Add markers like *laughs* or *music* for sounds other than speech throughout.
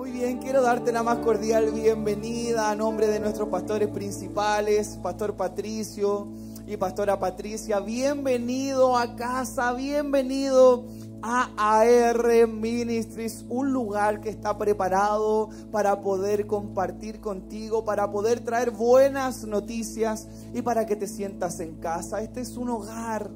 Muy bien, quiero darte la más cordial bienvenida a nombre de nuestros pastores principales, Pastor Patricio y Pastora Patricia. Bienvenido a casa, bienvenido a AR Ministries, un lugar que está preparado para poder compartir contigo, para poder traer buenas noticias y para que te sientas en casa. Este es un hogar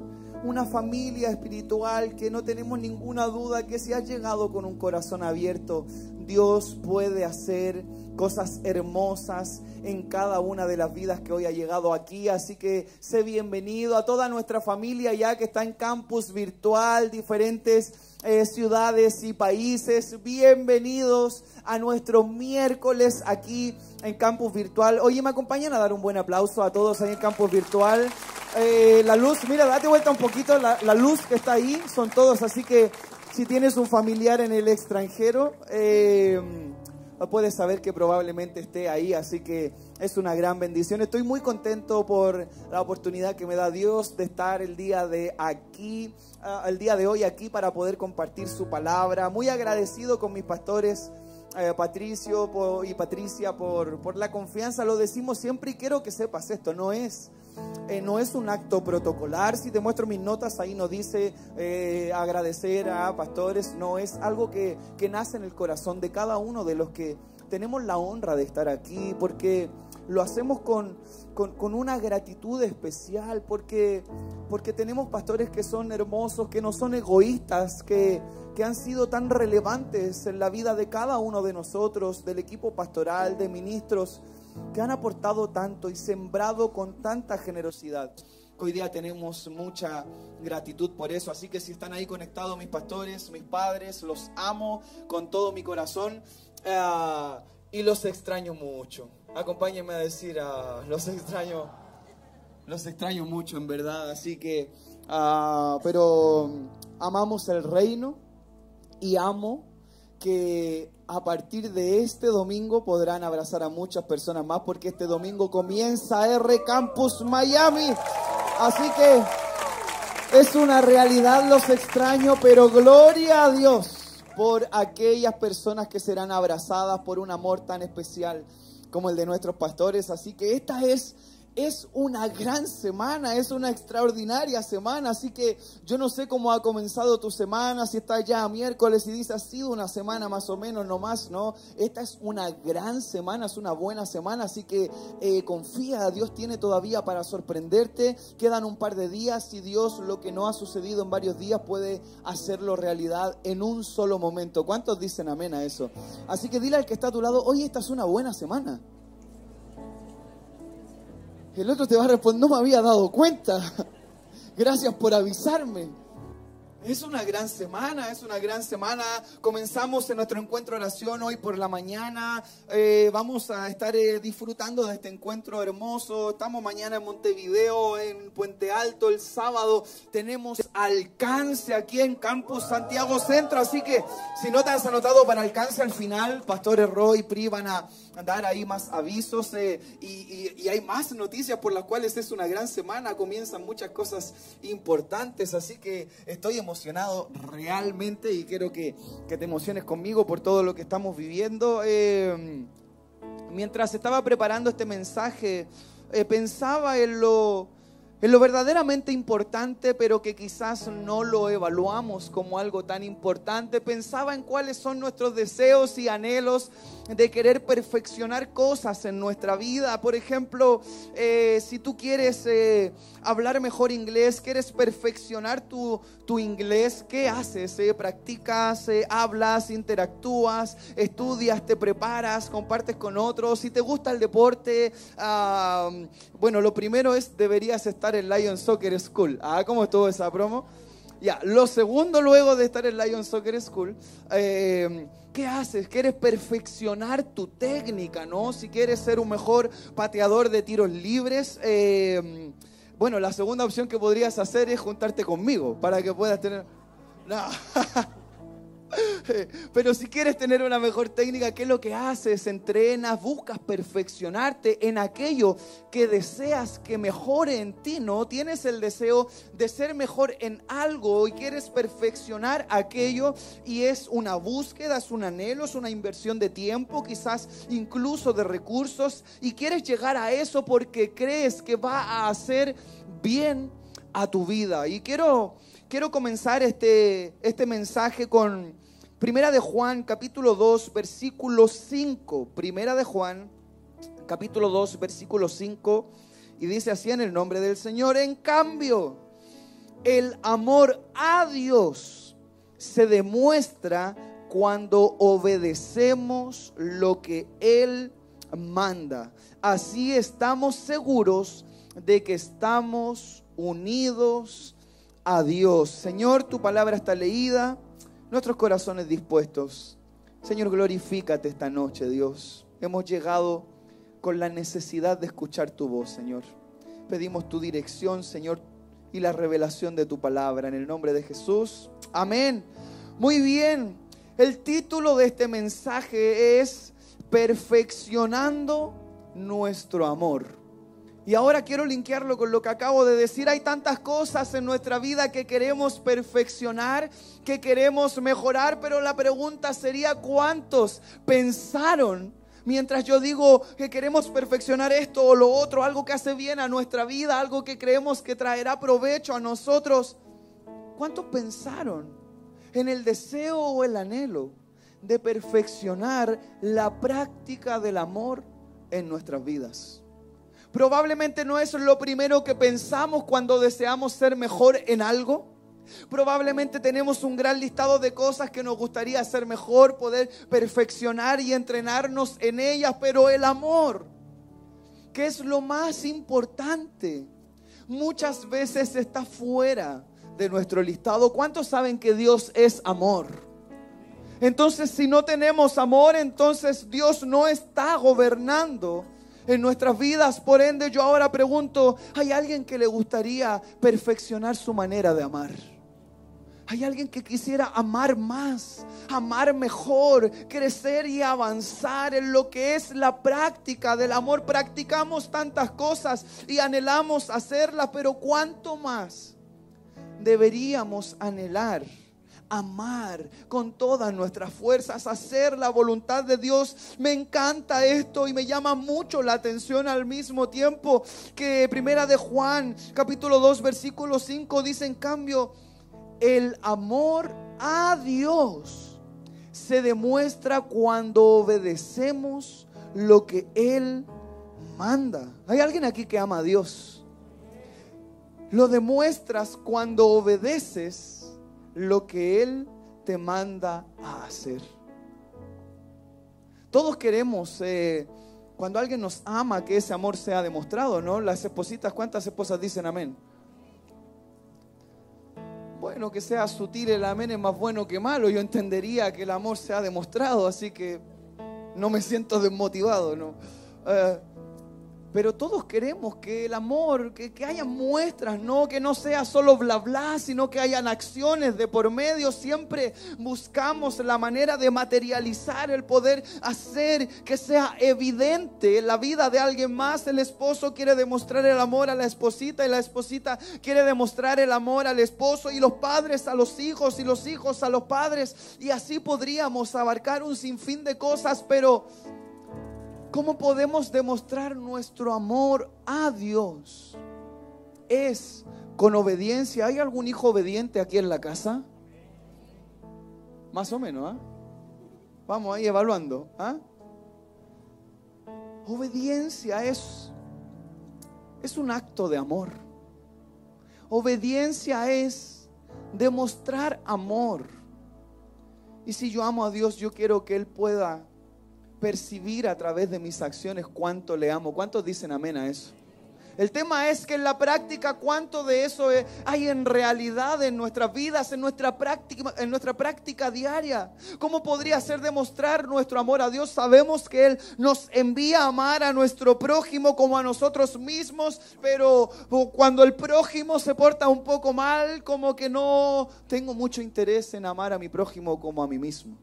una familia espiritual que no tenemos ninguna duda que si has llegado con un corazón abierto, Dios puede hacer cosas hermosas en cada una de las vidas que hoy ha llegado aquí. Así que sé bienvenido a toda nuestra familia ya que está en campus virtual, diferentes eh, ciudades y países. Bienvenidos a nuestro miércoles aquí en campus virtual. Oye, me acompañan a dar un buen aplauso a todos ahí en campus virtual. Eh, la luz, mira, date vuelta un poquito, la, luz que está ahí son todos, así que si tienes un familiar en el extranjero, eh, puedes saber que probablemente esté ahí, así que es una gran bendición. Estoy muy contento por la oportunidad que me da Dios de estar el día de aquí, ah, el día de hoy aquí para poder compartir su palabra. Muy agradecido con mis pastores. Eh, Patricio y Patricia por, por la confianza, lo decimos siempre y quiero que sepas esto, no es eh, no es un acto protocolar. Si te muestro mis notas, ahí no dice eh, agradecer a pastores, no, es algo que, nace en el corazón de cada uno de los que tenemos la honra de estar aquí, porque lo hacemos con, una gratitud especial, porque, porque tenemos pastores que son hermosos, que no son egoístas, que, que han sido tan relevantes en la vida de cada uno de nosotros, del equipo pastoral, de ministros que han aportado tanto y sembrado con tanta generosidad. Hoy día tenemos mucha gratitud por eso, así que si están ahí conectados mis pastores, mis padres, los amo con todo mi corazón eh, y los extraño mucho. Acompáñenme a decir, uh, los extraño, los extraño mucho en verdad, así que, ah, pero amamos el reino y amo que a partir de este domingo podrán abrazar a muchas personas más porque este domingo comienza R Campus Miami. Así que es una realidad, los extraño, pero gloria a Dios por aquellas personas que serán abrazadas por un amor tan especial como el de nuestros pastores. Así que esta es es una gran semana, es una extraordinaria semana, así que yo no sé cómo ha comenzado tu semana, si está ya miércoles y dice ha sido una semana más o menos, no más, no, esta es una gran semana, es una buena semana, así que eh, confía, Dios tiene todavía para sorprenderte, quedan un par de días y Dios lo que no ha sucedido en varios días puede hacerlo realidad en un solo momento. ¿Cuántos dicen amén a eso? Así que dile al que está a tu lado, hoy esta es una buena semana. El otro te va a responder, no me había dado cuenta. *laughs* Gracias por avisarme. Es una gran semana, es una gran semana. Comenzamos en nuestro encuentro de oración hoy por la mañana. Eh, vamos a estar eh, disfrutando de este encuentro hermoso. Estamos mañana en Montevideo, en Puente Alto. El sábado tenemos alcance aquí en Campus Santiago Centro. Así que si no te has anotado para alcance al final, Pastores Roy Pri van a dar ahí más avisos eh, y, hay más noticias por las cuales es una gran semana. Comienzan muchas cosas importantes. Así que estoy emocionado realmente y quiero que, te emociones conmigo por todo lo que estamos viviendo. Eh, mientras estaba preparando este mensaje, eh, pensaba en lo, en lo verdaderamente importante, pero que quizás no lo evaluamos como algo tan importante. Pensaba en cuáles son nuestros deseos y anhelos de querer perfeccionar cosas en nuestra vida. Por ejemplo, eh, si tú quieres eh, hablar mejor inglés, quieres perfeccionar tu, tu inglés, ¿qué haces? Eh, ¿Practicas, hablas, interactúas, estudias, te preparas, compartes con otros? Si te gusta el deporte, ah, bueno, lo primero es deberías estar en Lion Soccer School. Ah, ¿cómo estuvo esa promo? Ya, lo segundo luego de estar en Lion Soccer School, eh, ¿qué haces? Quieres perfeccionar tu técnica, ¿no? Si quieres ser un mejor pateador de tiros libres, eh, bueno, la segunda opción que podrías hacer es juntarte conmigo para que puedas tener... *laughs* Pero si quieres tener una mejor técnica, ¿qué es lo que haces? Entrenas, buscas perfeccionarte en aquello que deseas que mejore en ti, ¿no? Tienes el deseo de ser mejor en algo y quieres perfeccionar aquello y es una búsqueda, es un anhelo, es una inversión de tiempo, quizás incluso de recursos y quieres llegar a eso porque crees que va a hacer bien a tu vida. Y quiero, quiero comenzar este, este mensaje con Primera de Juan, capítulo 2, versículo 5. Primera de Juan, capítulo 2, versículo 5. Y dice así en el nombre del Señor. En cambio, el amor a Dios se demuestra cuando obedecemos lo que Él manda. Así estamos seguros de que estamos unidos a Dios. Señor, tu palabra está leída, nuestros corazones dispuestos. Señor, glorifícate esta noche, Dios. Hemos llegado con la necesidad de escuchar tu voz, Señor. Pedimos tu dirección, Señor, y la revelación de tu palabra. En el nombre de Jesús. Amén. Muy bien. El título de este mensaje es Perfeccionando nuestro amor. Y ahora quiero linkearlo con lo que acabo de decir. Hay tantas cosas en nuestra vida que queremos perfeccionar, que queremos mejorar, pero la pregunta sería, ¿cuántos pensaron? Mientras yo digo que queremos perfeccionar esto o lo otro, algo que hace bien a nuestra vida, algo que creemos que traerá provecho a nosotros, ¿cuántos pensaron en el deseo o el anhelo de perfeccionar la práctica del amor en nuestras vidas? Probablemente no es lo primero que pensamos cuando deseamos ser mejor en algo. Probablemente tenemos un gran listado de cosas que nos gustaría hacer mejor, poder perfeccionar y entrenarnos en ellas, pero el amor, que es lo más importante, muchas veces está fuera de nuestro listado. ¿Cuántos saben que Dios es amor? Entonces, si no tenemos amor, entonces Dios no está gobernando en nuestras vidas. Por ende, yo ahora pregunto, ¿hay alguien que le gustaría perfeccionar su manera de amar? Hay alguien que quisiera amar más, amar mejor, crecer y avanzar en lo que es la práctica del amor. Practicamos tantas cosas y anhelamos hacerlas, pero ¿cuánto más deberíamos anhelar? Amar con todas nuestras fuerzas, hacer la voluntad de Dios. Me encanta esto y me llama mucho la atención al mismo tiempo que Primera de Juan, capítulo 2, versículo 5 dice en cambio, el amor a Dios se demuestra cuando obedecemos lo que Él manda. ¿Hay alguien aquí que ama a Dios? Lo demuestras cuando obedeces lo que Él te manda a hacer. Todos queremos, eh, cuando alguien nos ama, que ese amor sea demostrado, ¿no? Las espositas, ¿cuántas esposas dicen amén? Bueno, que sea sutil el amén es más bueno que malo. Yo entendería que el amor sea demostrado, así que no me siento desmotivado, ¿no? Eh, pero todos queremos que el amor, que, que, haya muestras, no que no sea solo bla bla, sino que hayan acciones de por medio. Siempre buscamos la manera de materializar el poder hacer que sea evidente en la vida de alguien más. El esposo quiere demostrar el amor a la esposita y la esposita quiere demostrar el amor al esposo y los padres a los hijos y los hijos a los padres. Y así podríamos abarcar un sinfín de cosas, pero ¿Cómo podemos demostrar nuestro amor a Dios? Es con obediencia. ¿Hay algún hijo obediente aquí en la casa? Más o menos, ¿ah? Vamos ahí evaluando. ¿ah? Obediencia es, es un acto de amor. Obediencia es demostrar amor. Y si yo amo a Dios, yo quiero que Él pueda percibir a través de mis acciones cuánto le amo. ¿Cuántos dicen amén a eso? El tema es que en la práctica, ¿cuánto de eso hay en realidad en nuestras vidas, en nuestra práctica, en nuestra práctica diaria? ¿Cómo podría ser demostrar nuestro amor a Dios? Sabemos que Él nos envía a amar a nuestro prójimo como a nosotros mismos, pero cuando el prójimo se porta un poco mal, como que no tengo mucho interés en amar a mi prójimo como a mí mismo.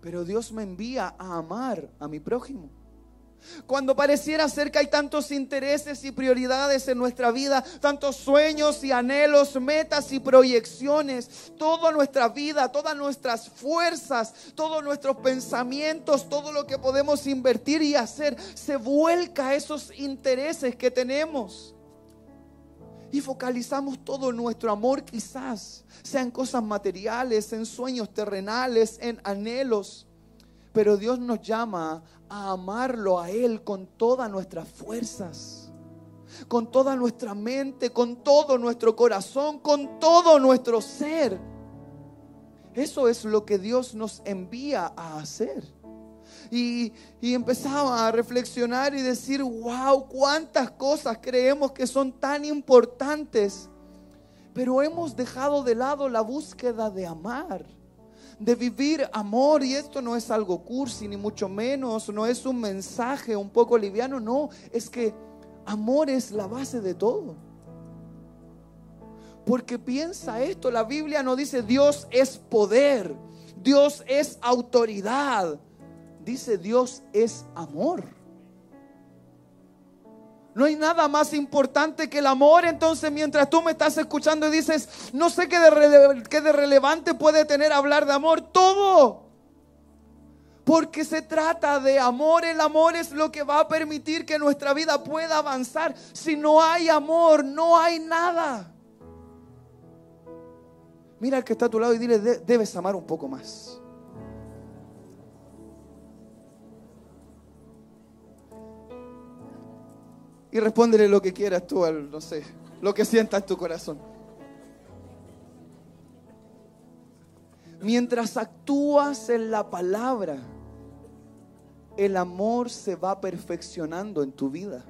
Pero Dios me envía a amar a mi prójimo. Cuando pareciera ser que hay tantos intereses y prioridades en nuestra vida, tantos sueños y anhelos, metas y proyecciones, toda nuestra vida, todas nuestras fuerzas, todos nuestros pensamientos, todo lo que podemos invertir y hacer, se vuelca a esos intereses que tenemos. Y focalizamos todo nuestro amor quizás, sean cosas materiales, en sueños terrenales, en anhelos. Pero Dios nos llama a amarlo a Él con todas nuestras fuerzas, con toda nuestra mente, con todo nuestro corazón, con todo nuestro ser. Eso es lo que Dios nos envía a hacer. Y, y, empezaba a reflexionar y decir, wow, cuántas cosas creemos que son tan importantes, pero hemos dejado de lado la búsqueda de amar de vivir amor. Y esto no es algo cursi, ni mucho menos, no es un mensaje un poco liviano, no, es que amor es la base de todo. Porque piensa esto, la Biblia no dice Dios es poder, Dios es autoridad, dice Dios es amor. No hay nada más importante que el amor. Entonces, mientras tú me estás escuchando y dices, no sé qué de, qué de relevante puede tener hablar de amor, todo. Porque se trata de amor. El amor es lo que va a permitir que nuestra vida pueda avanzar. Si no hay amor, no hay nada. Mira al que está a tu lado y dile, debes amar un poco más. Y respóndele lo que quieras tú, al, no sé, lo que sientas en tu corazón. Mientras actúas en la palabra, el amor se va perfeccionando en tu vida.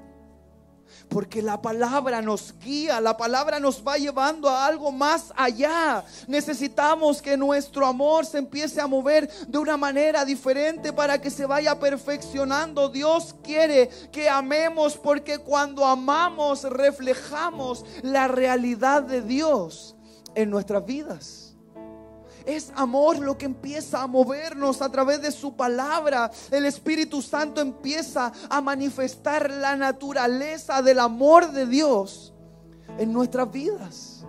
Porque la palabra nos guía, la palabra nos va llevando a algo más allá. Necesitamos que nuestro amor se empiece a mover de una manera diferente para que se vaya perfeccionando. Dios quiere que amemos porque cuando amamos reflejamos la realidad de Dios en nuestras vidas. Es amor lo que empieza a movernos a través de su palabra. El Espíritu Santo empieza a manifestar la naturaleza del amor de Dios en nuestras vidas.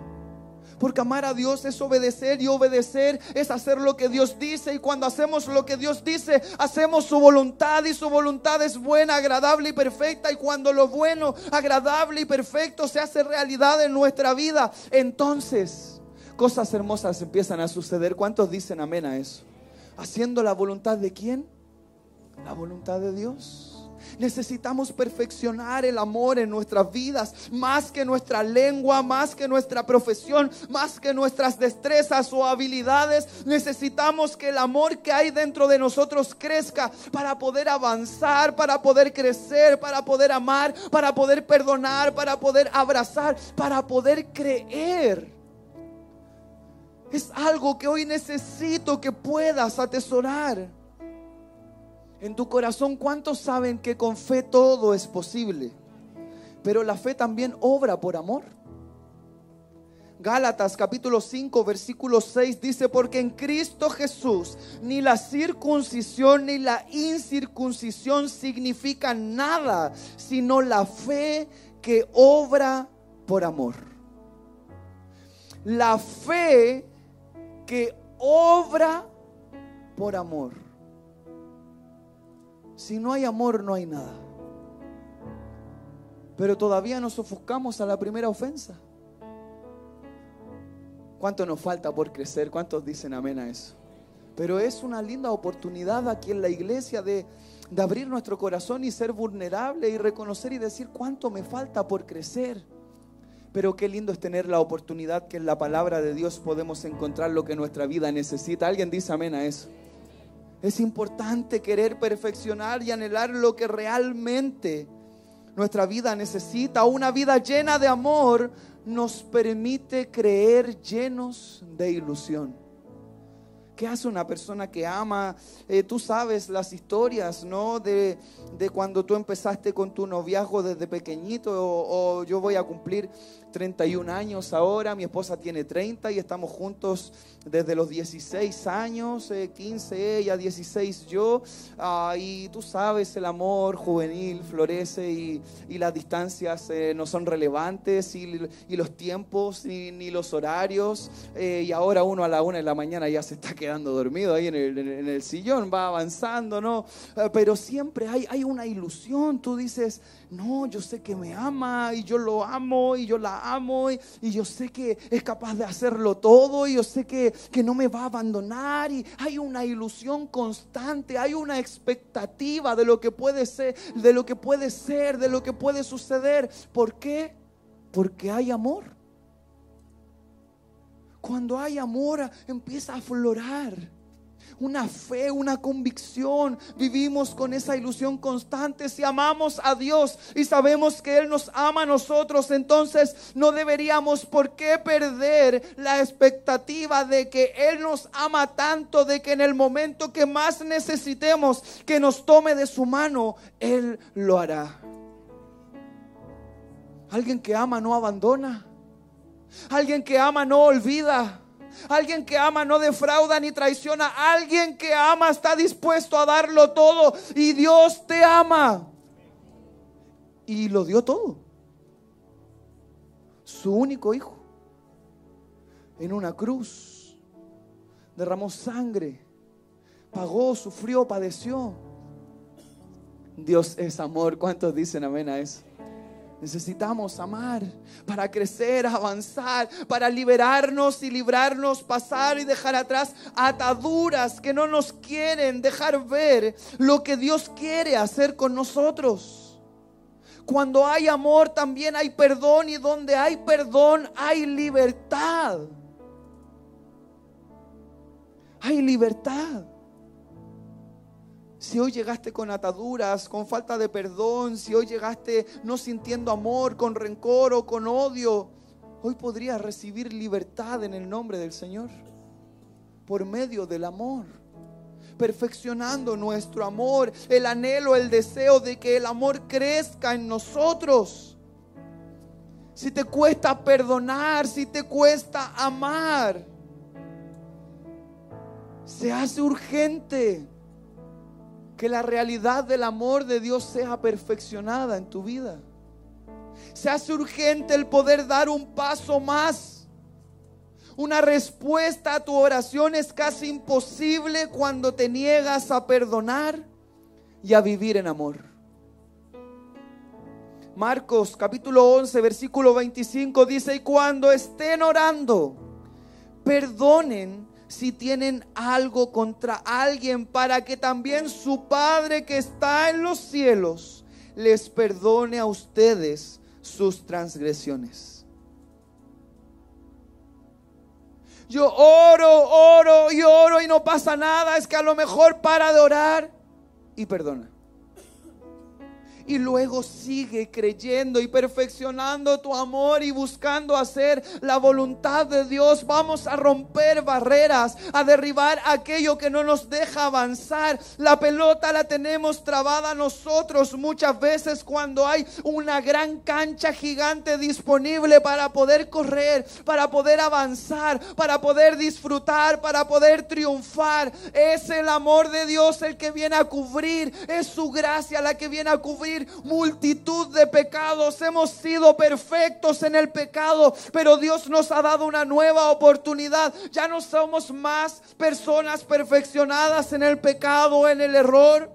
Porque amar a Dios es obedecer y obedecer es hacer lo que Dios dice. Y cuando hacemos lo que Dios dice, hacemos su voluntad y su voluntad es buena, agradable y perfecta. Y cuando lo bueno, agradable y perfecto se hace realidad en nuestra vida, entonces cosas hermosas empiezan a suceder. ¿Cuántos dicen amén a eso? Haciendo la voluntad de quién? La voluntad de Dios. Necesitamos perfeccionar el amor en nuestras vidas, más que nuestra lengua, más que nuestra profesión, más que nuestras destrezas o habilidades. Necesitamos que el amor que hay dentro de nosotros crezca para poder avanzar, para poder crecer, para poder amar, para poder perdonar, para poder abrazar, para poder creer. Es algo que hoy necesito que puedas atesorar. En tu corazón, ¿cuántos saben que con fe todo es posible? Pero la fe también obra por amor. Gálatas capítulo 5 versículo 6 dice, porque en Cristo Jesús ni la circuncisión ni la incircuncisión significan nada, sino la fe que obra por amor. La fe que obra por amor. Si no hay amor, no hay nada. Pero todavía nos ofuscamos a la primera ofensa. ¿Cuánto nos falta por crecer? ¿Cuántos dicen amén a eso? Pero es una linda oportunidad aquí en la iglesia de, de abrir nuestro corazón y ser vulnerable y reconocer y decir cuánto me falta por crecer. Pero qué lindo es tener la oportunidad que en la palabra de Dios podemos encontrar lo que nuestra vida necesita. ¿Alguien dice amén a eso? Es importante querer perfeccionar y anhelar lo que realmente nuestra vida necesita, una vida llena de amor, nos permite creer llenos de ilusión. ¿Qué hace una persona que ama? Eh, tú sabes las historias, ¿no? De, cuando tú empezaste con tu noviazgo desde pequeñito o, yo voy a cumplir 31 años ahora, mi esposa tiene 30 y estamos juntos desde los 16 años, 15 eh, ella, 16 yo, ah, y tú sabes, el amor juvenil florece y, las distancias eh, no son relevantes y, los tiempos ni, los horarios, y ahora uno a la una de la mañana ya se está quedando dormido ahí en el, sillón, va avanzando, ¿no? pero siempre hay, hay una ilusión, tú dices, no, yo sé que me ama y yo lo amo y yo la amo y, yo sé que es capaz de hacerlo todo y yo sé que, que no me va a abandonar y hay una ilusión constante, hay una expectativa de lo que puede ser, de lo que puede ser, de lo que puede suceder. ¿Por qué? Porque hay amor. Cuando hay amor empieza a aflorar una fe, una convicción. Vivimos con esa ilusión constante. Si amamos a Dios y sabemos que Él nos ama a nosotros, entonces no deberíamos por qué perder la expectativa de que Él nos ama tanto, de que en el momento que más necesitemos que nos tome de su mano, Él lo hará. Alguien que ama no abandona. Alguien que ama no olvida. Alguien que ama no defrauda ni traiciona. Alguien que ama está dispuesto a darlo todo. Y Dios te ama. Y lo dio todo. Su único hijo. En una cruz. Derramó sangre. Pagó, sufrió, padeció. Dios es amor. ¿Cuántos dicen amén a eso? Necesitamos amar para crecer, avanzar, para liberarnos y librarnos, pasar y dejar atrás ataduras que no nos quieren dejar ver lo que Dios quiere hacer con nosotros. Cuando hay amor también hay perdón y donde hay perdón hay libertad. Hay libertad. Si hoy llegaste con ataduras, con falta de perdón, si hoy llegaste no sintiendo amor, con rencor o con odio, hoy podrías recibir libertad en el nombre del Señor por medio del amor. Perfeccionando nuestro amor, el anhelo, el deseo de que el amor crezca en nosotros. Si te cuesta perdonar, si te cuesta amar, se hace urgente que la realidad del amor de Dios sea perfeccionada en tu vida. Se hace urgente el poder dar un paso más. Una respuesta a tu oración es casi imposible cuando te niegas a perdonar y a vivir en amor. Marcos capítulo 11, versículo 25 dice, y cuando estén orando, perdonen si tienen algo contra alguien, para que también su Padre que está en los cielos les perdone a ustedes sus transgresiones. Yo oro, oro y oro y no pasa nada, es que a lo mejor para de orar y perdona y luego sigue creyendo y perfeccionando tu amor y buscando hacer la voluntad de Dios. Vamos a romper barreras, a derribar aquello que no nos deja avanzar. La pelota la tenemos trabada nosotros muchas veces cuando hay una gran cancha gigante disponible para poder correr, para poder avanzar, para poder disfrutar, para poder triunfar. Es el amor de Dios el que viene a cubrir, es su gracia la que viene a multitud de pecados. Hemos sido perfectos en el pecado, pero Dios nos ha dado una nueva oportunidad. Ya no somos más personas perfeccionadas en el pecado, en el error,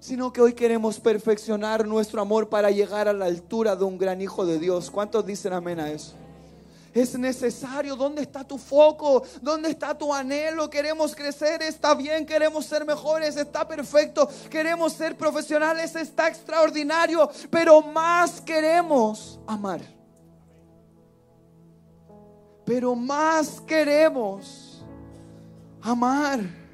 sino que hoy queremos perfeccionar nuestro amor para llegar a la altura de un gran hijo de Dios. ¿Cuántos dicen amén a eso? Es necesario. ¿Dónde está tu foco? ¿Dónde está tu anhelo? Queremos crecer, está bien, queremos ser mejores, está perfecto. Queremos ser profesionales, está extraordinario, pero más queremos amar. Pero más queremos amar.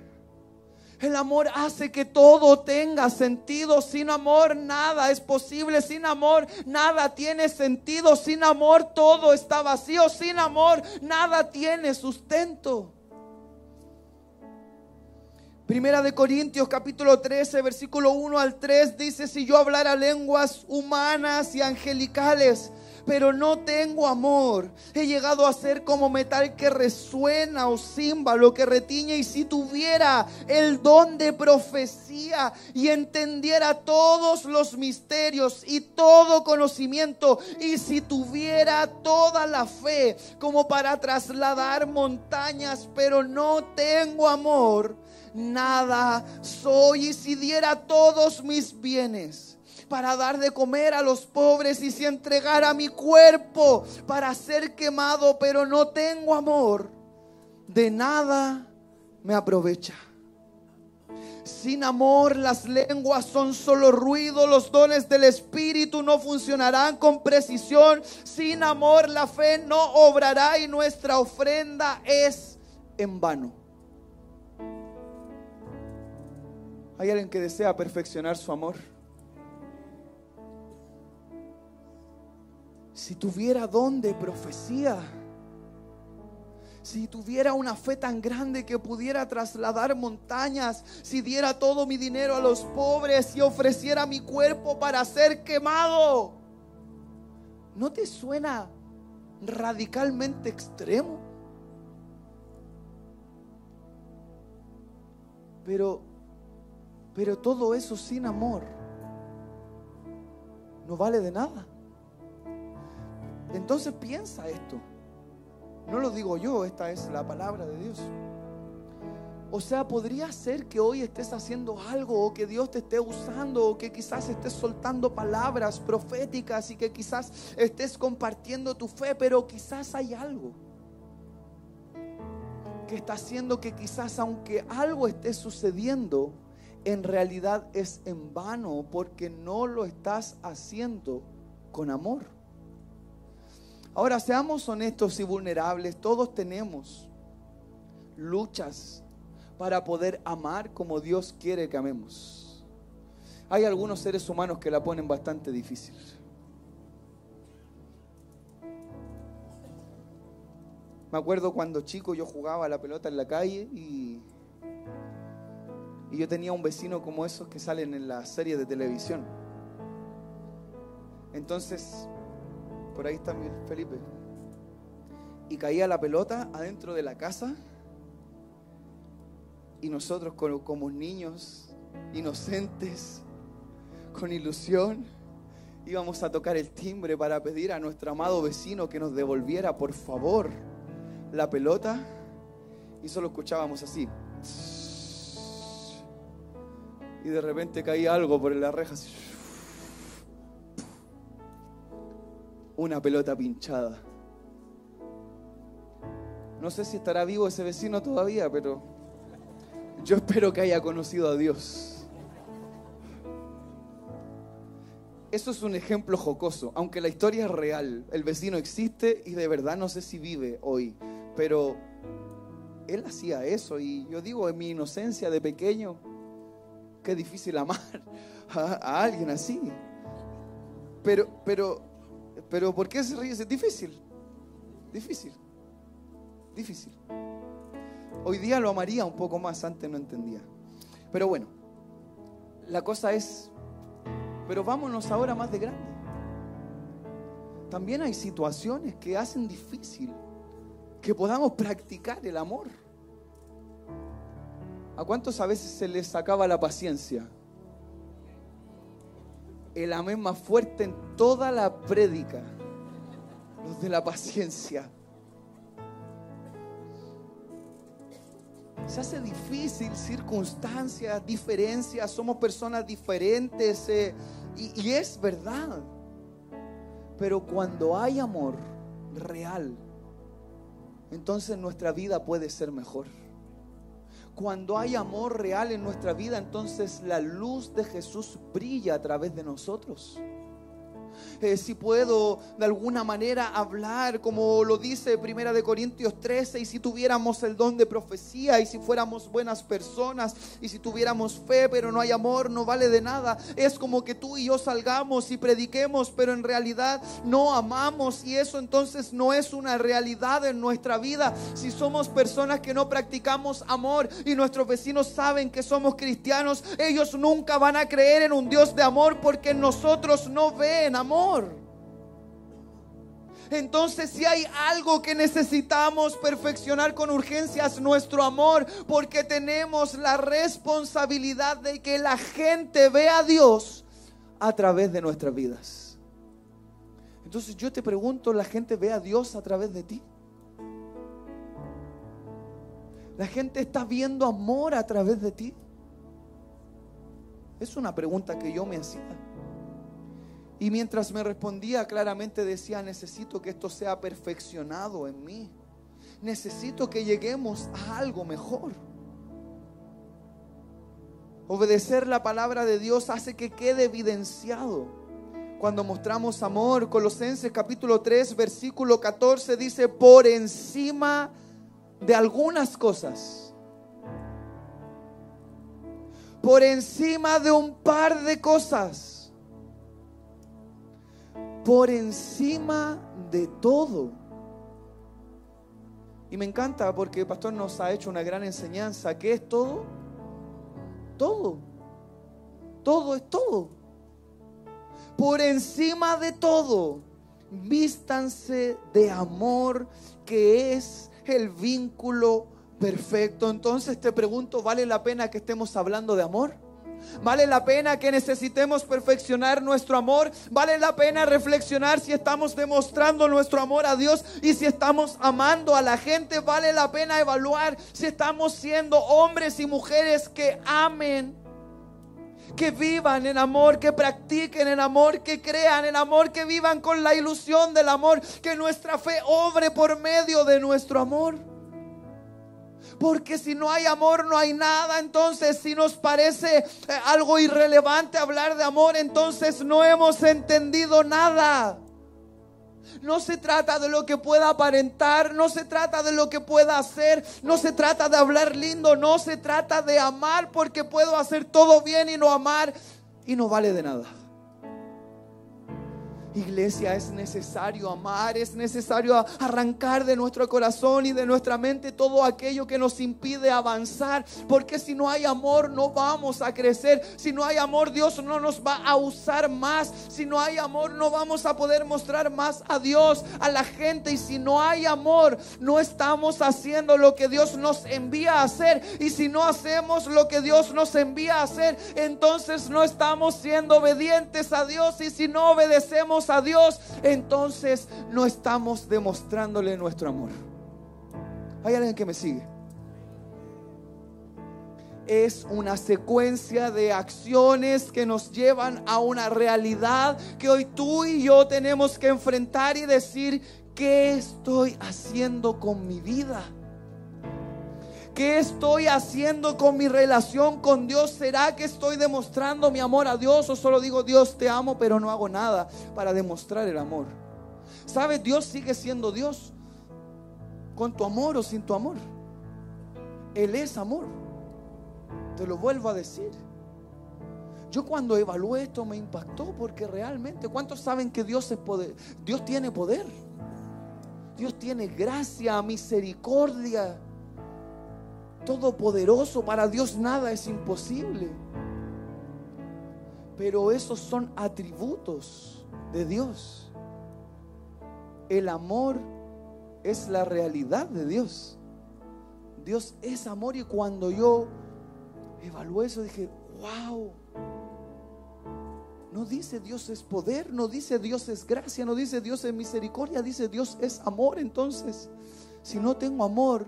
El amor hace que todo tenga sentido. Sin amor nada es posible. Sin amor nada tiene sentido. Sin amor todo está vacío. Sin amor nada tiene sustento. Primera de Corintios capítulo 13 versículo 1 al 3 dice, si yo hablara lenguas humanas y angelicales, pero no tengo amor. He llegado a ser como metal que resuena o címbalo que retiñe. Y si tuviera el don de profecía y entendiera todos los misterios y todo conocimiento, y si tuviera toda la fe como para trasladar montañas, pero no tengo amor, nada soy. Y si diera todos mis bienes para dar de comer a los pobres y si entregara mi cuerpo para ser quemado, pero no tengo amor, de nada me aprovecha. Sin amor las lenguas son solo ruido, los dones del Espíritu no funcionarán con precisión. Sin amor la fe no obrará y nuestra ofrenda es en vano. ¿Hay alguien que desea perfeccionar su amor? si tuviera don de profecía, si tuviera una fe tan grande que pudiera trasladar montañas, si diera todo mi dinero a los pobres y ofreciera mi cuerpo para ser quemado, ¿no te suena radicalmente extremo? Pero, pero todo eso sin amor no vale de nada. Entonces piensa esto. No lo digo yo, esta es la palabra de Dios. O sea, podría ser que hoy estés haciendo algo o que Dios te esté usando o que quizás estés soltando palabras proféticas y que quizás estés compartiendo tu fe, pero quizás hay algo que está haciendo que quizás aunque algo esté sucediendo, en realidad es en vano porque no lo estás haciendo con amor. Ahora, seamos honestos y vulnerables. Todos tenemos luchas para poder amar como Dios quiere que amemos. Hay algunos seres humanos que la ponen bastante difícil. Me acuerdo cuando chico yo jugaba la pelota en la calle y, y yo tenía un vecino como esos que salen en las series de televisión. Entonces por ahí está Felipe. Y caía la pelota adentro de la casa. Y nosotros como niños inocentes, con ilusión, íbamos a tocar el timbre para pedir a nuestro amado vecino que nos devolviera, por favor, la pelota. Y solo escuchábamos así. Y de repente caía algo por la reja. Una pelota pinchada. No sé si estará vivo ese vecino todavía, pero yo espero que haya conocido a Dios. Eso es un ejemplo jocoso, aunque la historia es real. El vecino existe y de verdad no sé si vive hoy, pero él hacía eso y yo digo en mi inocencia de pequeño, qué difícil amar *laughs* a, alguien así. Pero, pero pero ¿por qué se ríe? Es difícil. Difícil. Difícil. Hoy día lo amaría un poco más, antes no entendía. Pero bueno, la cosa es, pero vámonos ahora más de grande. También hay situaciones que hacen difícil que podamos practicar el amor. ¿A cuántos a veces se les acaba la paciencia? el amén más fuerte en toda la prédica, los de la paciencia. Se hace difícil, circunstancias, diferencias, somos personas diferentes eh, y, y es verdad. Pero cuando hay amor real, entonces nuestra vida puede ser mejor. Cuando hay amor real en nuestra vida, entonces la luz de Jesús brilla a través de nosotros. Eh, si puedo de alguna manera hablar, como lo dice Primera de Corintios 13, y si tuviéramos el don de profecía, y si fuéramos buenas personas, y si tuviéramos fe, pero no hay amor, no vale de nada. Es como que tú y yo salgamos y prediquemos, pero en realidad no amamos, y eso entonces no es una realidad en nuestra vida. Si somos personas que no practicamos amor y nuestros vecinos saben que somos cristianos, ellos nunca van a creer en un Dios de amor porque nosotros no ven amor. Entonces si hay algo que necesitamos perfeccionar con urgencia es nuestro amor, porque tenemos la responsabilidad de que la gente vea a Dios a través de nuestras vidas. Entonces yo te pregunto, ¿la gente ve a Dios a través de ti? ¿La gente está viendo amor a través de ti? Es una pregunta que yo me hacía. Y mientras me respondía claramente decía, necesito que esto sea perfeccionado en mí. Necesito que lleguemos a algo mejor. Obedecer la palabra de Dios hace que quede evidenciado. Cuando mostramos amor, Colosenses capítulo 3, versículo 14 dice, por encima de algunas cosas por encima de un par de cosas, por encima de todo. Y me encanta porque el pastor nos ha hecho una gran enseñanza. ¿Qué es todo? Todo. Todo es todo. Por encima de todo, vístanse de amor que es el vínculo perfecto. Entonces te pregunto, ¿vale la pena que estemos hablando de amor? ¿Vale la pena que necesitemos perfeccionar nuestro amor? ¿Vale la pena reflexionar si estamos demostrando nuestro amor a Dios y si estamos amando a la gente? ¿Vale la pena evaluar si estamos siendo hombres y mujeres que amen? Que vivan en amor, que practiquen en amor, que crean en amor, que vivan con la ilusión del amor, que nuestra fe obre por medio de nuestro amor. Porque si no hay amor, no hay nada. Entonces, si nos parece eh, algo irrelevante hablar de amor, entonces no hemos entendido nada. No se trata de lo que pueda aparentar, no se trata de lo que pueda hacer, no se trata de hablar lindo, no se trata de amar porque puedo hacer todo bien y no amar y no vale de nada. Iglesia, es necesario amar, es necesario arrancar de nuestro corazón y de nuestra mente todo aquello que nos impide avanzar, porque si no hay amor no vamos a crecer, si no hay amor Dios no nos va a usar más, si no hay amor no vamos a poder mostrar más a Dios, a la gente, y si no hay amor no estamos haciendo lo que Dios nos envía a hacer, y si no hacemos lo que Dios nos envía a hacer, entonces no estamos siendo obedientes a Dios, y si no obedecemos a Dios, entonces no estamos demostrándole nuestro amor. ¿Hay alguien que me sigue? es una secuencia de acciones que nos llevan a una realidad que hoy tú y yo tenemos que enfrentar y decir, ¿qué estoy haciendo con mi vida? ¿Qué estoy haciendo con mi relación con Dios? ¿Será que estoy demostrando mi amor a Dios o solo digo Dios te amo pero no hago nada para demostrar el amor? ¿Sabes? Dios sigue siendo Dios con tu amor o sin tu amor. Él es amor. Te lo vuelvo a decir. Yo cuando evalué esto me impactó porque realmente, ¿cuántos saben que Dios es poder? Dios tiene poder. Dios tiene gracia, misericordia todopoderoso, para Dios nada es imposible. Pero esos son atributos de Dios. El amor es la realidad de Dios. Dios es amor y cuando yo evalué eso dije, wow. No dice Dios es poder, no dice Dios es gracia, no dice Dios es misericordia, dice Dios es amor. Entonces, si no tengo amor,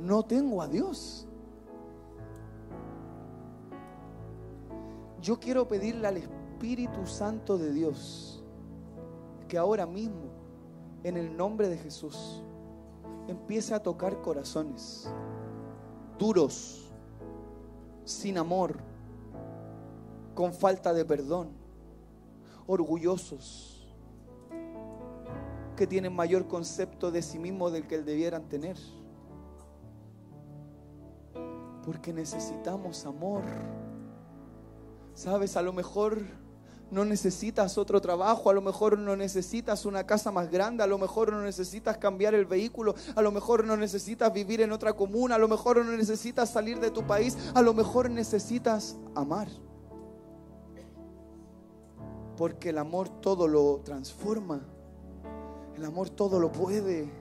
no tengo a Dios. Yo quiero pedirle al Espíritu Santo de Dios que ahora mismo, en el nombre de Jesús, empiece a tocar corazones duros, sin amor, con falta de perdón orgullosos, que tienen mayor concepto de sí mismos del que debieran tener. Porque necesitamos amor. Sabes, a lo mejor no necesitas otro trabajo, a lo mejor no necesitas una casa más grande, a lo mejor no necesitas cambiar el vehículo, a lo mejor no necesitas vivir en otra comuna, a lo mejor no necesitas salir de tu país, a lo mejor necesitas amar. Porque el amor todo lo transforma, el amor todo lo puede.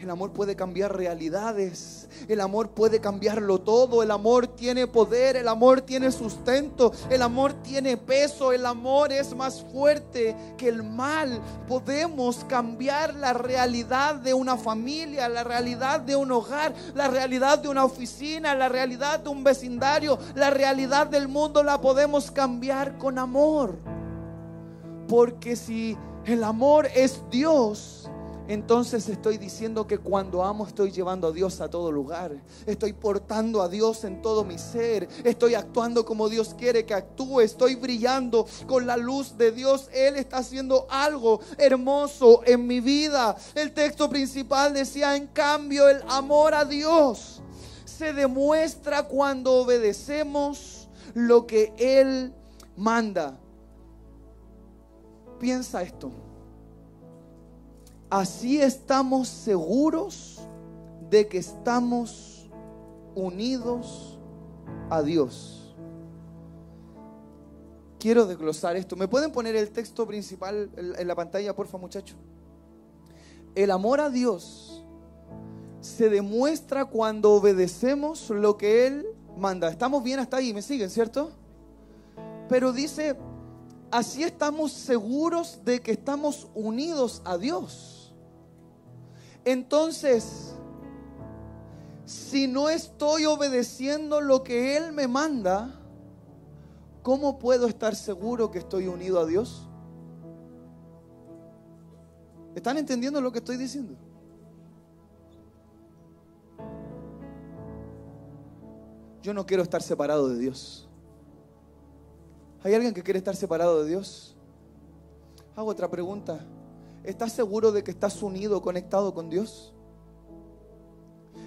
El amor puede cambiar realidades. El amor puede cambiarlo todo. El amor tiene poder. El amor tiene sustento. El amor tiene peso. El amor es más fuerte que el mal. Podemos cambiar la realidad de una familia, la realidad de un hogar, la realidad de una oficina, la realidad de un vecindario, la realidad del mundo la podemos cambiar con amor. Porque si el amor es Dios, entonces estoy diciendo que cuando amo estoy llevando a Dios a todo lugar. Estoy portando a Dios en todo mi ser. Estoy actuando como Dios quiere que actúe. Estoy brillando con la luz de Dios. Él está haciendo algo hermoso en mi vida. El texto principal decía, en cambio, el amor a Dios se demuestra cuando obedecemos lo que Él manda. Piensa esto. Así estamos seguros de que estamos unidos a Dios. Quiero desglosar esto. ¿Me pueden poner el texto principal en la pantalla, porfa, muchachos? El amor a Dios se demuestra cuando obedecemos lo que Él manda. Estamos bien hasta ahí, me siguen, ¿cierto? Pero dice, así estamos seguros de que estamos unidos a Dios. Entonces, si no estoy obedeciendo lo que Él me manda, ¿cómo puedo estar seguro que estoy unido a Dios? ¿Están entendiendo lo que estoy diciendo? Yo no quiero estar separado de Dios. ¿Hay alguien que quiere estar separado de Dios? Hago otra pregunta. ¿Estás seguro de que estás unido, conectado con Dios?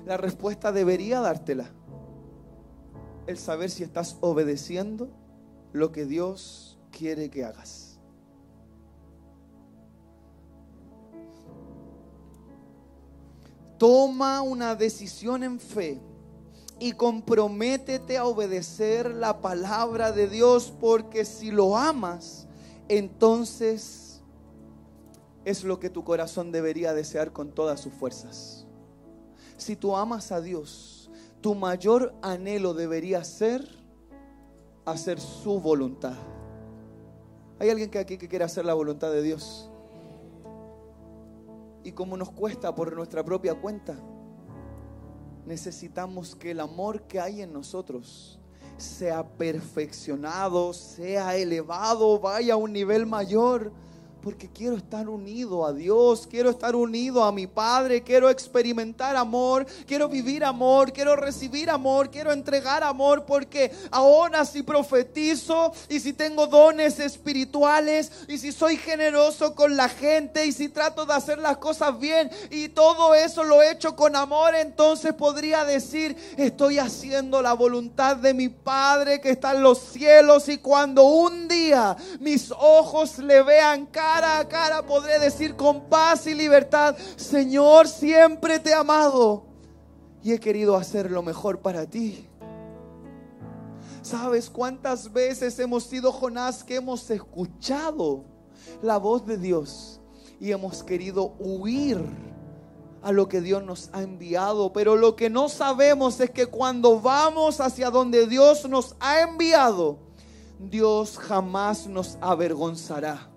La respuesta debería dártela. El saber si estás obedeciendo lo que Dios quiere que hagas. Toma una decisión en fe y comprométete a obedecer la palabra de Dios porque si lo amas, entonces es lo que tu corazón debería desear con todas sus fuerzas. Si tú amas a Dios, tu mayor anhelo debería ser hacer su voluntad. ¿Hay alguien que aquí que quiere hacer la voluntad de Dios? Y como nos cuesta por nuestra propia cuenta, necesitamos que el amor que hay en nosotros sea perfeccionado, sea elevado, vaya a un nivel mayor porque quiero estar unido a Dios, quiero estar unido a mi Padre, quiero experimentar amor, quiero vivir amor, quiero recibir amor, quiero entregar amor, porque ahora si profetizo y si tengo dones espirituales y si soy generoso con la gente y si trato de hacer las cosas bien y todo eso lo he hecho con amor, entonces podría decir, estoy haciendo la voluntad de mi Padre que está en los cielos y cuando un día mis ojos le vean cada cara a cara podré decir con paz y libertad, Señor, siempre te he amado y he querido hacer lo mejor para ti. ¿Sabes cuántas veces hemos sido Jonás que hemos escuchado la voz de Dios y hemos querido huir a lo que Dios nos ha enviado? Pero lo que no sabemos es que cuando vamos hacia donde Dios nos ha enviado, Dios jamás nos avergonzará.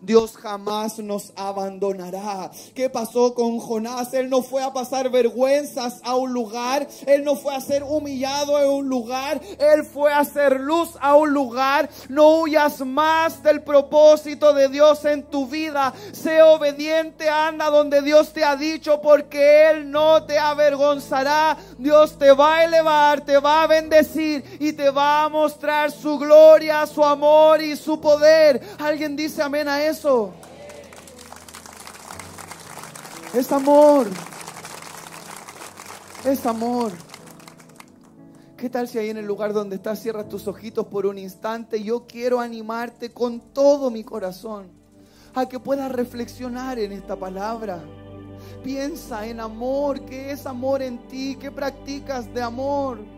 Dios jamás nos abandonará. ¿Qué pasó con Jonás? Él no fue a pasar vergüenzas a un lugar, él no fue a ser humillado en un lugar, él fue a hacer luz a un lugar. No huyas más del propósito de Dios en tu vida. Sé obediente, anda donde Dios te ha dicho, porque Él no te avergonzará. Dios te va a elevar, te va a bendecir y te va a mostrar su gloria, su amor y su poder. ¿Alguien dice amén a eso? Es amor. Es amor. ¿Qué tal si ahí en el lugar donde estás cierras tus ojitos por un instante? Yo quiero animarte con todo mi corazón a que puedas reflexionar en esta palabra. Piensa en amor, ¿qué es amor en ti? ¿Qué practicas de amor?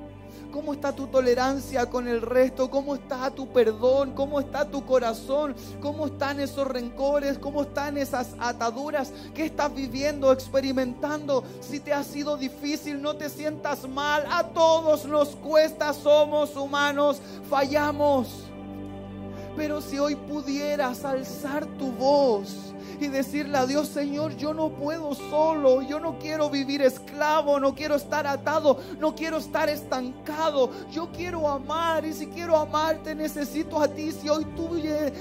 ¿Cómo está tu tolerancia con el resto? ¿Cómo está tu perdón? ¿Cómo está tu corazón? ¿Cómo están esos rencores? ¿Cómo están esas ataduras? ¿Qué estás viviendo, experimentando? Si te ha sido difícil, no te sientas mal. A todos nos cuesta, somos humanos, fallamos. Pero si hoy pudieras alzar tu voz y decirle a Dios, Señor, yo no puedo solo, yo no quiero vivir esclavo, no quiero estar atado, no quiero estar estancado, yo quiero amar y si quiero amarte necesito a ti, si hoy tú,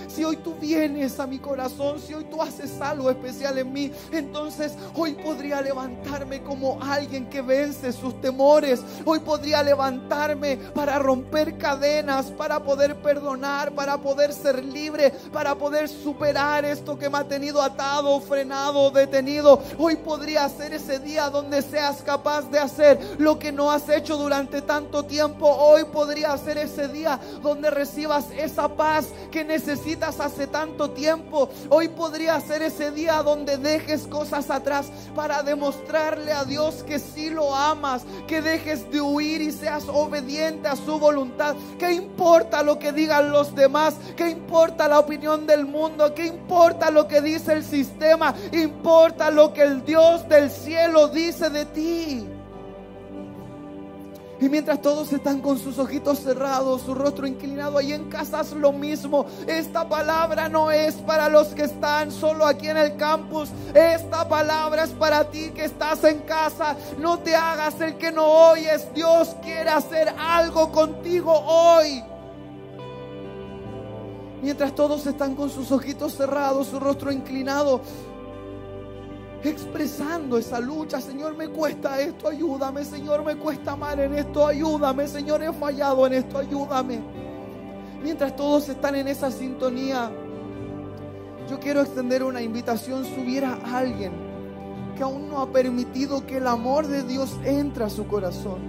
si hoy tú vienes a mi corazón, si hoy tú haces algo especial en mí, entonces hoy podría levantarme como alguien que vence sus temores, hoy podría levantarme para romper cadenas, para poder perdonar, para poder ser libre, para poder superar esto que me ha tenido atado, frenado, detenido. Hoy podría ser ese día donde seas capaz de hacer lo que no has hecho durante tanto tiempo. Hoy podría ser ese día donde recibas esa paz que necesitas hace tanto tiempo. Hoy podría ser ese día donde dejes cosas atrás para demostrarle a Dios que sí lo amas, que dejes de huir y seas obediente a su voluntad. ¿Qué importa lo que digan los demás? ¿Qué importa la opinión del mundo? ¿Qué importa lo que dice el sistema, importa lo que el Dios del cielo dice de ti. Y mientras todos están con sus ojitos cerrados, su rostro inclinado, ahí en casa es lo mismo. Esta palabra no es para los que están solo aquí en el campus. Esta palabra es para ti que estás en casa. No te hagas el que no oyes. Dios quiere hacer algo contigo hoy. Mientras todos están con sus ojitos cerrados, su rostro inclinado, expresando esa lucha. Señor, me cuesta esto, ayúdame. Señor, me cuesta amar en esto, ayúdame. Señor, he fallado en esto, ayúdame. Mientras todos están en esa sintonía, yo quiero extender una invitación. Si hubiera alguien que aún no ha permitido que el amor de Dios entre a su corazón,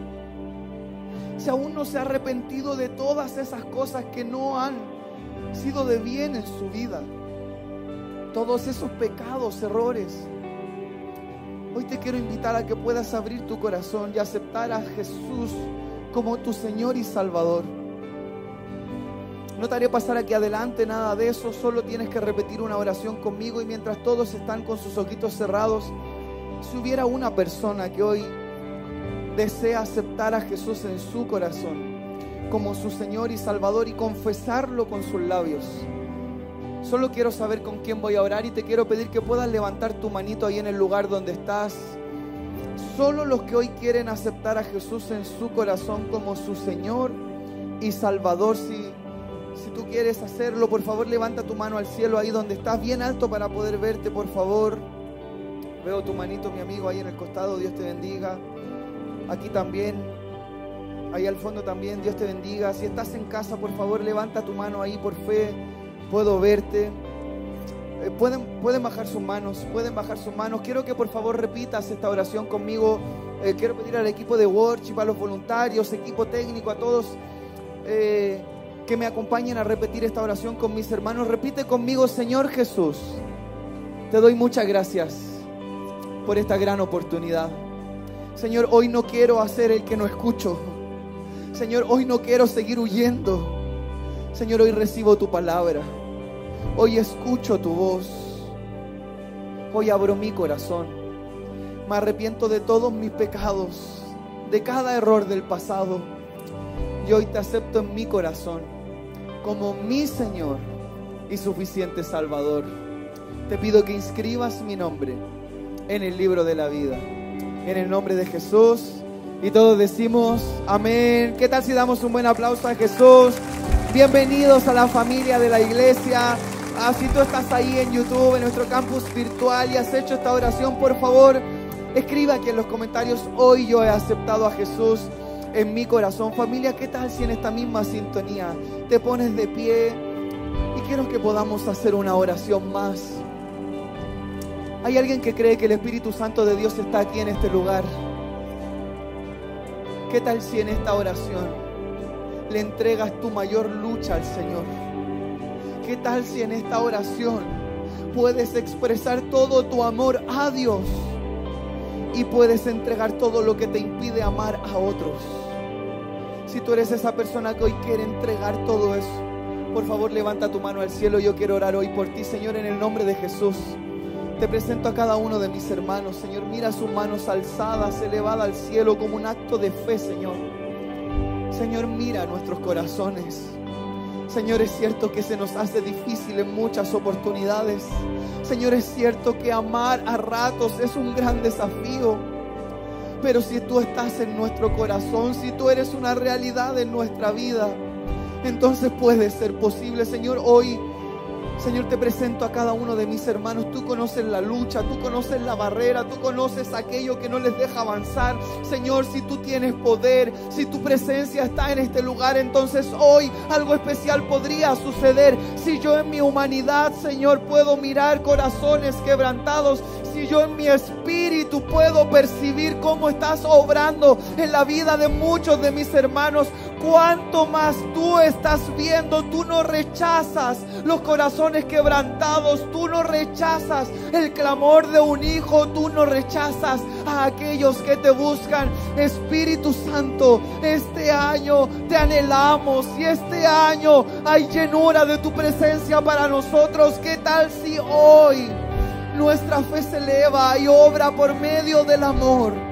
si aún no se ha arrepentido de todas esas cosas que no han sido de bien en su vida. Todos esos pecados, errores. Hoy te quiero invitar a que puedas abrir tu corazón y aceptar a Jesús como tu Señor y Salvador. No te haré pasar aquí adelante nada de eso, solo tienes que repetir una oración conmigo y mientras todos están con sus ojitos cerrados, si hubiera una persona que hoy desea aceptar a Jesús en su corazón, como su Señor y Salvador y confesarlo con sus labios. Solo quiero saber con quién voy a orar y te quiero pedir que puedas levantar tu manito ahí en el lugar donde estás. Solo los que hoy quieren aceptar a Jesús en su corazón como su Señor y Salvador. Si, si tú quieres hacerlo, por favor levanta tu mano al cielo ahí donde estás, bien alto para poder verte, por favor. Veo tu manito, mi amigo, ahí en el costado. Dios te bendiga. Aquí también. Ahí al fondo también, Dios te bendiga. Si estás en casa, por favor, levanta tu mano ahí por fe. Puedo verte. Eh, pueden, pueden bajar sus manos, pueden bajar sus manos. Quiero que por favor repitas esta oración conmigo. Eh, quiero pedir al equipo de worship, a los voluntarios, equipo técnico, a todos eh, que me acompañen a repetir esta oración con mis hermanos. Repite conmigo, Señor Jesús, te doy muchas gracias por esta gran oportunidad. Señor, hoy no quiero hacer el que no escucho. Señor, hoy no quiero seguir huyendo. Señor, hoy recibo tu palabra. Hoy escucho tu voz. Hoy abro mi corazón. Me arrepiento de todos mis pecados, de cada error del pasado. Y hoy te acepto en mi corazón como mi Señor y suficiente Salvador. Te pido que inscribas mi nombre en el libro de la vida. En el nombre de Jesús. Y todos decimos amén. ¿Qué tal si damos un buen aplauso a Jesús? Bienvenidos a la familia de la iglesia. Ah, si tú estás ahí en YouTube, en nuestro campus virtual y has hecho esta oración, por favor, escriba aquí en los comentarios, hoy yo he aceptado a Jesús en mi corazón. Familia, ¿qué tal si en esta misma sintonía te pones de pie y quiero que podamos hacer una oración más? ¿Hay alguien que cree que el Espíritu Santo de Dios está aquí en este lugar? ¿Qué tal si en esta oración le entregas tu mayor lucha al Señor? ¿Qué tal si en esta oración puedes expresar todo tu amor a Dios y puedes entregar todo lo que te impide amar a otros? Si tú eres esa persona que hoy quiere entregar todo eso, por favor levanta tu mano al cielo. Yo quiero orar hoy por ti, Señor, en el nombre de Jesús. Te presento a cada uno de mis hermanos, Señor. Mira sus manos alzadas, elevadas al cielo como un acto de fe, Señor. Señor, mira nuestros corazones. Señor, es cierto que se nos hace difícil en muchas oportunidades. Señor, es cierto que amar a ratos es un gran desafío. Pero si tú estás en nuestro corazón, si tú eres una realidad en nuestra vida, entonces puede ser posible, Señor, hoy. Señor, te presento a cada uno de mis hermanos. Tú conoces la lucha, tú conoces la barrera, tú conoces aquello que no les deja avanzar. Señor, si tú tienes poder, si tu presencia está en este lugar, entonces hoy algo especial podría suceder. Si yo en mi humanidad, Señor, puedo mirar corazones quebrantados, si yo en mi espíritu puedo percibir cómo estás obrando en la vida de muchos de mis hermanos, cuánto más tú estás viendo, tú no rechazas los corazones quebrantados, tú no rechazas el clamor de un hijo, tú no rechazas a aquellos que te buscan. Espíritu Santo, este año te anhelamos y este año hay llenura de tu presencia para nosotros. ¿Qué tal si hoy nuestra fe se eleva y obra por medio del amor?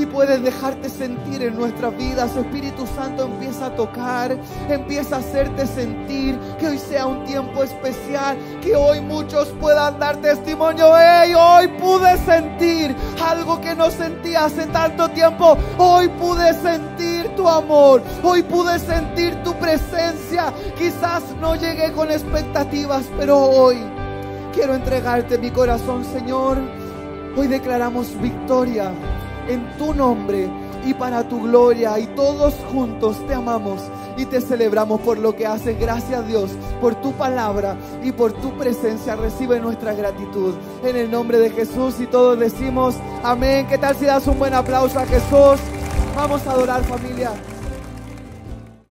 Y puedes dejarte sentir en nuestras vidas. Espíritu Santo empieza a tocar, empieza a hacerte sentir que hoy sea un tiempo especial, que hoy muchos puedan dar testimonio. Hoy pude sentir algo que no sentía hace tanto tiempo. Hoy pude sentir tu amor, hoy pude sentir tu presencia. Quizás no llegué con expectativas, pero hoy quiero entregarte mi corazón, Señor. Hoy declaramos victoria en tu nombre y para tu gloria. Y todos juntos te amamos y te celebramos por lo que haces. Gracias Dios por tu palabra y por tu presencia. Recibe nuestra gratitud en el nombre de Jesús y todos decimos amén. ¿Qué tal si das un buen aplauso a Jesús? Vamos a adorar familia.